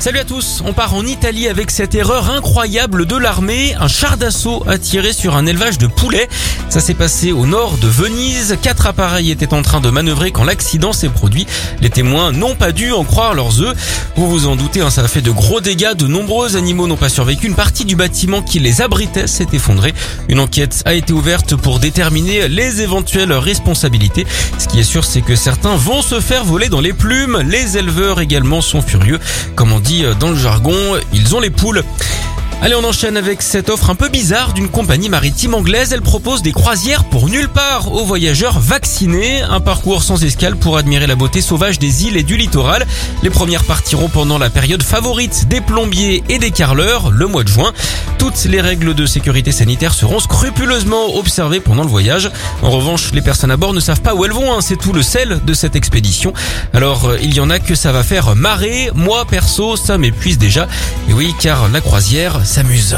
Salut à tous, on part en Italie avec cette erreur incroyable de l'armée. Un char d'assaut a tiré sur un élevage de poulets. Ça s'est passé au nord de Venise. Quatre appareils étaient en train de manœuvrer quand l'accident s'est produit. Les témoins n'ont pas dû en croire leurs œufs. Vous vous en doutez, hein, ça a fait de gros dégâts. De nombreux animaux n'ont pas survécu. Une partie du bâtiment qui les abritait s'est effondrée. Une enquête a été ouverte pour déterminer les éventuelles responsabilités. Ce qui est sûr, c'est que certains vont se faire voler dans les plumes. Les éleveurs également sont furieux. Comme on dit dans le jargon, ils ont les poules. Allez, on enchaîne avec cette offre un peu bizarre d'une compagnie maritime anglaise. Elle propose des croisières pour nulle part aux voyageurs vaccinés. Un parcours sans escale pour admirer la beauté sauvage des îles et du littoral. Les premières partiront pendant la période favorite des plombiers et des carleurs, le mois de juin. Toutes les règles de sécurité sanitaire seront scrupuleusement observées pendant le voyage. En revanche, les personnes à bord ne savent pas où elles vont. Hein. C'est tout le sel de cette expédition. Alors, euh, il y en a que ça va faire marrer. Moi, perso, ça m'épuise déjà. Et oui, car la croisière, s'amuse.